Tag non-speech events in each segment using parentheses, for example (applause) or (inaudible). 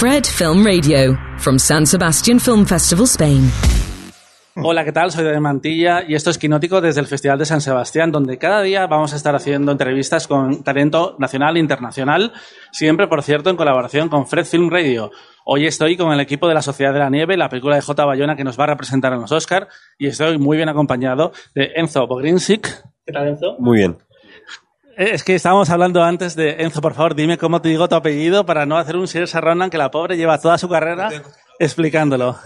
Fred Film Radio, from San Sebastian Film Festival, Spain. Hola, ¿qué tal? Soy de Mantilla y esto es Quinótico desde el Festival de San Sebastián, donde cada día vamos a estar haciendo entrevistas con talento nacional e internacional, siempre, por cierto, en colaboración con Fred Film Radio. Hoy estoy con el equipo de la Sociedad de la Nieve, la película de J. Bayona que nos va a representar en los Oscar, y estoy muy bien acompañado de Enzo Bogrinsic. ¿Qué tal, Enzo? Muy bien. Es que estábamos hablando antes de Enzo, por favor, dime cómo te digo tu apellido para no hacer un Sir Ronan que la pobre lleva toda su carrera explicándolo.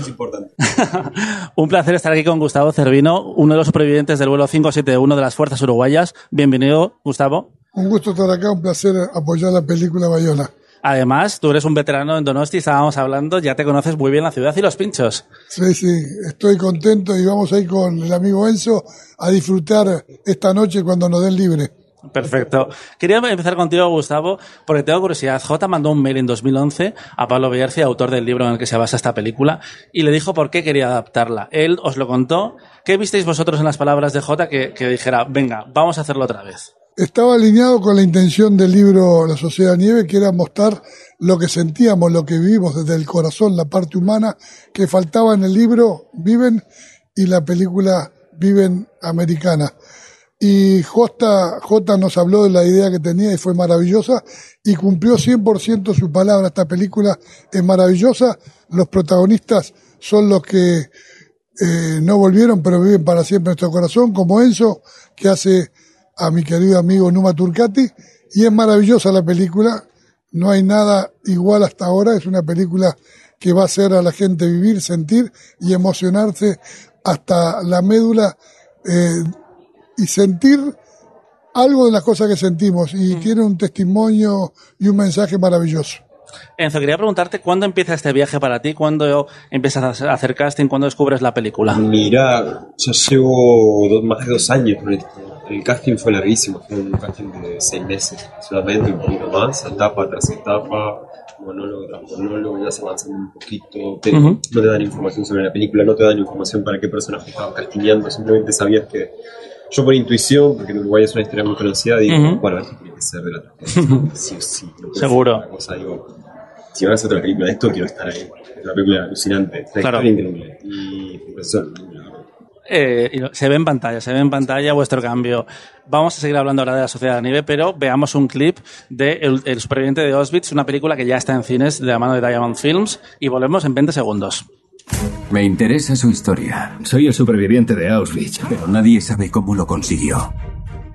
Es importante. (laughs) Un placer estar aquí con Gustavo Cervino, uno de los supervivientes del vuelo 571 de las Fuerzas Uruguayas. Bienvenido, Gustavo. Un gusto estar acá, un placer apoyar la película Bayona. Además, tú eres un veterano en Donosti, estábamos hablando, ya te conoces muy bien la ciudad y los pinchos. Sí, sí, estoy contento y vamos a ir con el amigo Enzo a disfrutar esta noche cuando nos den libre. Perfecto. Quería empezar contigo, Gustavo, porque tengo curiosidad. J mandó un mail en 2011 a Pablo Bellarci, autor del libro en el que se basa esta película, y le dijo por qué quería adaptarla. Él os lo contó. ¿Qué visteis vosotros en las palabras de J que, que dijera, venga, vamos a hacerlo otra vez? Estaba alineado con la intención del libro La Sociedad Nieve, que era mostrar lo que sentíamos, lo que vivimos desde el corazón, la parte humana, que faltaba en el libro Viven y la película Viven Americana. Y J, J nos habló de la idea que tenía y fue maravillosa y cumplió 100% su palabra. Esta película es maravillosa. Los protagonistas son los que eh, no volvieron, pero viven para siempre en nuestro corazón, como Enzo, que hace a mi querido amigo Numa Turcati. Y es maravillosa la película. No hay nada igual hasta ahora. Es una película que va a hacer a la gente vivir, sentir y emocionarse hasta la médula. Eh, y sentir algo de las cosas que sentimos y tiene un testimonio y un mensaje maravilloso. Enzo, quería preguntarte cuándo empieza este viaje para ti, cuándo empiezas a hacer casting, cuándo descubres la película. Mira, ya llevo dos- más de dos años con esto. El casting fue larguísimo, fue un casting de seis meses solamente, un poquito más, etapa tras etapa, monólogo tras monólogo, ibas avanzando un poquito, pero Ujú. no te dan información sobre la película, no te dan información para qué personaje estaban castineando, simplemente sabías que yo por intuición, porque en Uruguay es una historia muy conocida, digo, Ujú. bueno, esto tiene que ser de la (laughs) sí o sí. no Seguro. cosa, digo, si van a hacer otra película de esto, quiero estar ahí. Es una película alucinante, una Claro. historia increíble. Y verdad. Eh, se ve en pantalla, se ve en pantalla vuestro cambio. Vamos a seguir hablando ahora de la Sociedad de la Nieve, pero veamos un clip de El, El superviviente de Auschwitz, una película que ya está en cines de la mano de Diamond Films, y volvemos en 20 segundos. Me interesa su historia. Soy el superviviente de Auschwitz, pero nadie sabe cómo lo consiguió.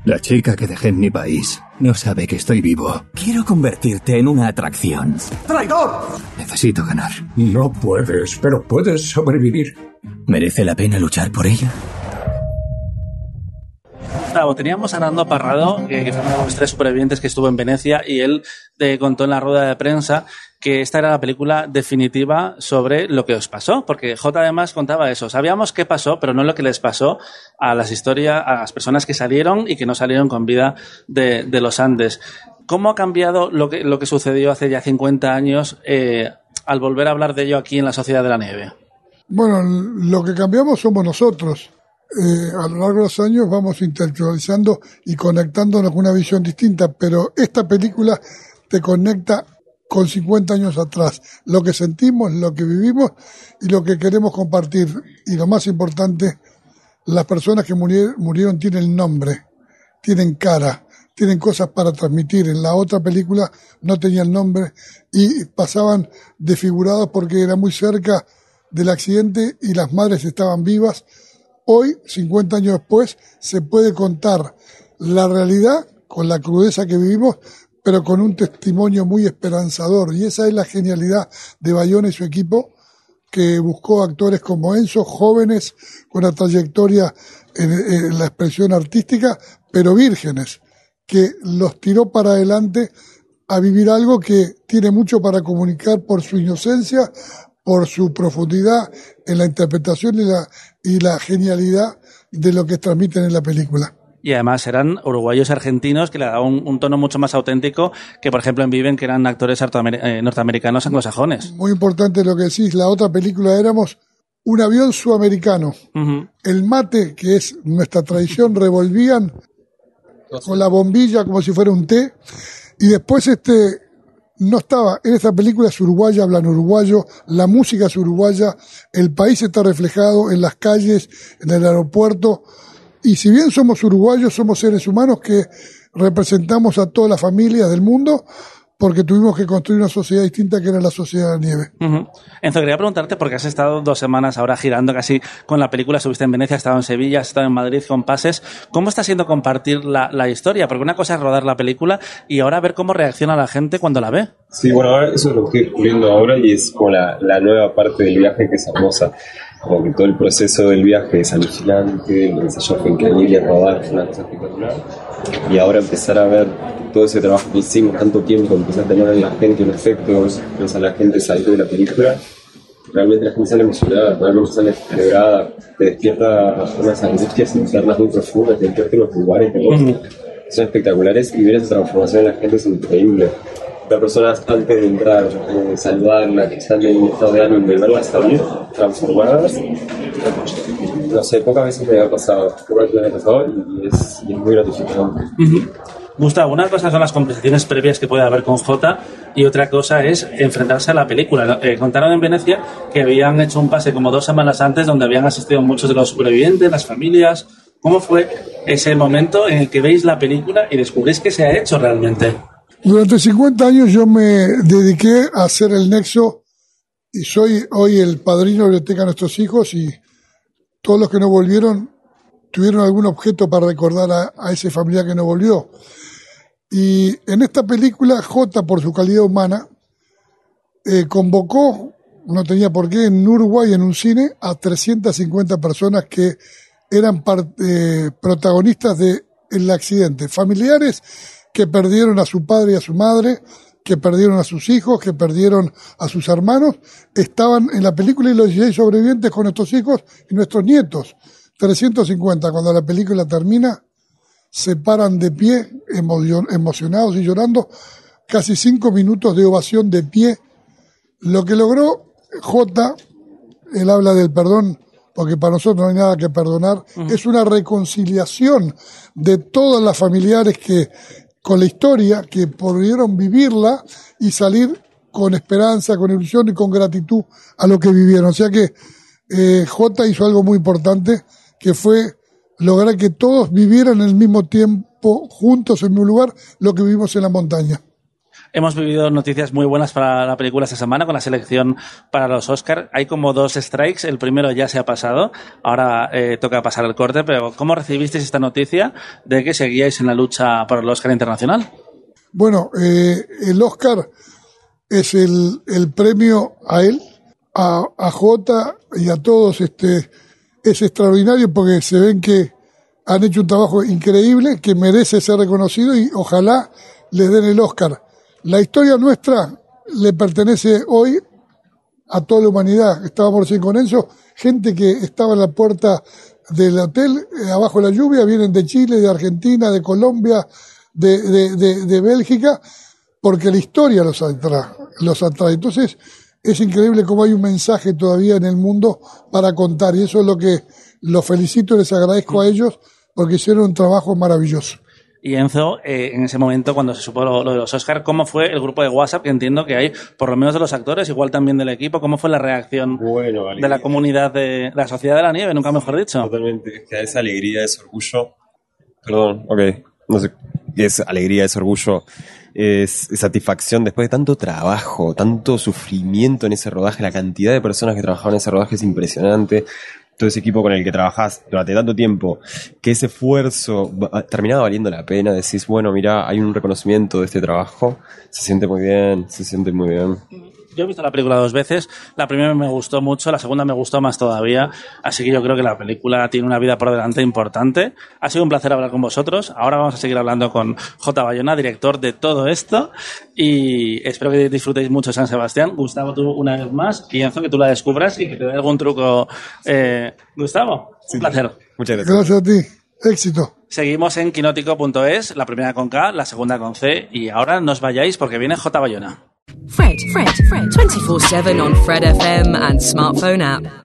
La chica que dejé en mi país no sabe que estoy vivo. Quiero convertirte en una atracción. Necesito ganar. No puedes, pero puedes sobrevivir. ¿Merece la pena luchar por ella? Gustavo, teníamos a Nando Parrado, que, fue uno de los tres supervivientes que estuvo en Venecia, y él te contó en la rueda de prensa que esta era la película definitiva sobre lo que os pasó, porque J además contaba eso. Sabíamos qué pasó, pero no lo que les pasó a las historias, a las personas que salieron y que no salieron con vida de, los Andes. ¿Cómo ha cambiado lo que, lo que sucedió hace ya 50 años eh, al volver a hablar de ello aquí en la Sociedad de la Nieve? Bueno, lo que cambiamos somos nosotros. Eh, a lo largo de los años vamos intelectualizando y conectándonos con una visión distinta, pero esta película te conecta con 50 años atrás, lo que sentimos, lo que vivimos y lo que queremos compartir. Y lo más importante, las personas que murieron, murieron tienen nombre, tienen cara, tienen cosas para transmitir. En la otra película no tenían nombre y pasaban desfigurados porque era muy cerca del accidente y las madres estaban vivas. Hoy, 50 años después, se puede contar la realidad con la crudeza que vivimos, pero con un testimonio muy esperanzador. Y esa es la genialidad de Bayona y su equipo, que buscó actores como Enzo, jóvenes con una trayectoria en, en la expresión artística, pero vírgenes, que los tiró para adelante a vivir algo que tiene mucho para comunicar por su inocencia, por su profundidad en la interpretación y la, y la genialidad de lo que transmiten en la película. Y además eran uruguayos argentinos que le daban un, un tono mucho más auténtico que, por ejemplo, en Viven, que eran actores eh, norteamericanos anglosajones. Muy importante lo que decís, la otra película éramos un avión sudamericano. Ujú. El mate, que es nuestra tradición, (laughs) revolvían con la bombilla como si fuera un té. Y después este no estaba en esta película es uruguaya, hablan uruguayo, la música es uruguaya, el país está reflejado en las calles, en el aeropuerto, y si bien somos uruguayos, somos seres humanos que representamos a todas las familias del mundo, porque tuvimos que construir una sociedad distinta que era la sociedad de la nieve. Ujú. Enzo, quería preguntarte, porque has estado dos semanas ahora girando casi con la película, estuviste en Venecia, has estado en Sevilla, has estado en Madrid con Pases. ¿Cómo está siendo compartir la, la historia? Porque una cosa es rodar la película y ahora ver cómo reacciona la gente cuando la ve. Sí, bueno, ahora eso es lo que estoy descubriendo ahora y es como la, la nueva parte del viaje que es hermosa. Como que todo el proceso del viaje es alucinante, el ensayo fue increíble, rodar fue una cosa espectacular. Y ahora empezar a ver todo ese trabajo que hicimos tanto tiempo, empezar a tener en la gente un efecto, a la gente salir de la película, realmente la gente sale emocionada, realmente sale celebrada, te despierta unas angustias internas muy profundas, te despierta en los lugares vos. Son espectaculares y ver esa transformación en la gente es increíble. Ver personas antes de entrar, eh, que están en un estado de ánimo y verlas salir transformadas. No sé, pocas veces me ha pasado, pocas veces me ha pasado y es, y es muy gratificante. Gustavo, una cosa son las conversaciones previas que puede haber con Jota y otra cosa es enfrentarse a la película. Eh, contaron en Venecia que habían hecho un pase como dos semanas antes donde habían asistido muchos de los supervivientes, las familias. ¿Cómo fue ese momento en el que veis la película y descubrís que se ha hecho realmente? Durante 50 años yo me dediqué a hacer el nexo y soy hoy el padrino de la biblioteca de nuestros hijos y todos los que no volvieron tuvieron algún objeto para recordar a, ese familiar que no volvió. Y en esta película, J, por su calidad humana, eh, convocó, no tenía por qué, en Uruguay, en un cine, a 350 personas que eran eh, protagonistas del accidente. Familiares que perdieron a su padre y a su madre, que perdieron a sus hijos, que perdieron a sus hermanos, estaban en la película y los 16 sobrevivientes con nuestros hijos y nuestros nietos. 350. Cuando la película termina, se paran de pie, emo- emocionados y llorando, casi cinco minutos de ovación de pie. Lo que logró J, él habla del perdón, porque para nosotros no hay nada que perdonar, es una reconciliación de todas las familiares que, con la historia, que pudieron vivirla y salir con esperanza, con ilusión y con gratitud a lo que vivieron. O sea que eh, J hizo algo muy importante, que fue lograr que todos vivieran en el mismo tiempo, juntos en un lugar, lo que vivimos en la montaña. Hemos vivido noticias muy buenas para la película esta semana con la selección para los Oscar. Hay como dos strikes. El primero ya se ha pasado. Ahora eh, toca pasar el corte. Pero ¿cómo recibisteis esta noticia de que seguíais en la lucha por el Oscar internacional? Bueno, eh, el Oscar es el, el premio a él, a, a J y a todos. Este, es extraordinario porque se ven que han hecho un trabajo increíble que merece ser reconocido y ojalá les den el Oscar. La historia nuestra le pertenece hoy a toda la humanidad. Estábamos recién con Enzo, gente que estaba en la puerta del hotel, eh, abajo de la lluvia, vienen de Chile, de Argentina, de Colombia, de, de, de, Bélgica, porque la historia los atrae, los atrae. Entonces, es increíble cómo hay un mensaje todavía en el mundo para contar, y eso es lo que los felicito y les agradezco a ellos, porque hicieron un trabajo maravilloso. Y Enzo, eh, en ese momento, cuando se supo lo, lo de los Oscar, ¿cómo fue el grupo de WhatsApp? Que entiendo que hay, por lo menos de los actores, igual también del equipo, ¿cómo fue la reacción Bueno, de la comunidad de la Sociedad de la Nieve? Nunca mejor dicho. Totalmente, es que esa alegría, ese orgullo. Perdón, ok, no sé. Es alegría, es orgullo, es, es satisfacción después de tanto trabajo, tanto sufrimiento en ese rodaje, la cantidad de personas que trabajaban en ese rodaje es impresionante. Todo ese equipo con el que trabajás durante tanto tiempo, que ese esfuerzo va- terminaba valiendo la pena, decís, bueno, mira, hay un reconocimiento de este trabajo, se siente muy bien, se siente muy bien. Yo he visto la película dos veces. La primera me gustó mucho, la segunda me gustó más todavía. Así que yo creo que la película tiene una vida por delante importante. Ha sido un placer hablar con vosotros. Ahora vamos a seguir hablando con J. Bayona, director de todo esto. Y espero que disfrutéis mucho San Sebastián. Gustavo, tú una vez más. Y Enzo, que tú la descubras y que te dé algún truco. Eh, Gustavo, un placer. Muchas gracias. Gracias a ti. Éxito. Seguimos en quinótico.es, la primera con K, la segunda con C. Y ahora no os vayáis porque viene J. Bayona. Fred, Fred, Fred, 24 7 on Fred FM and smartphone app.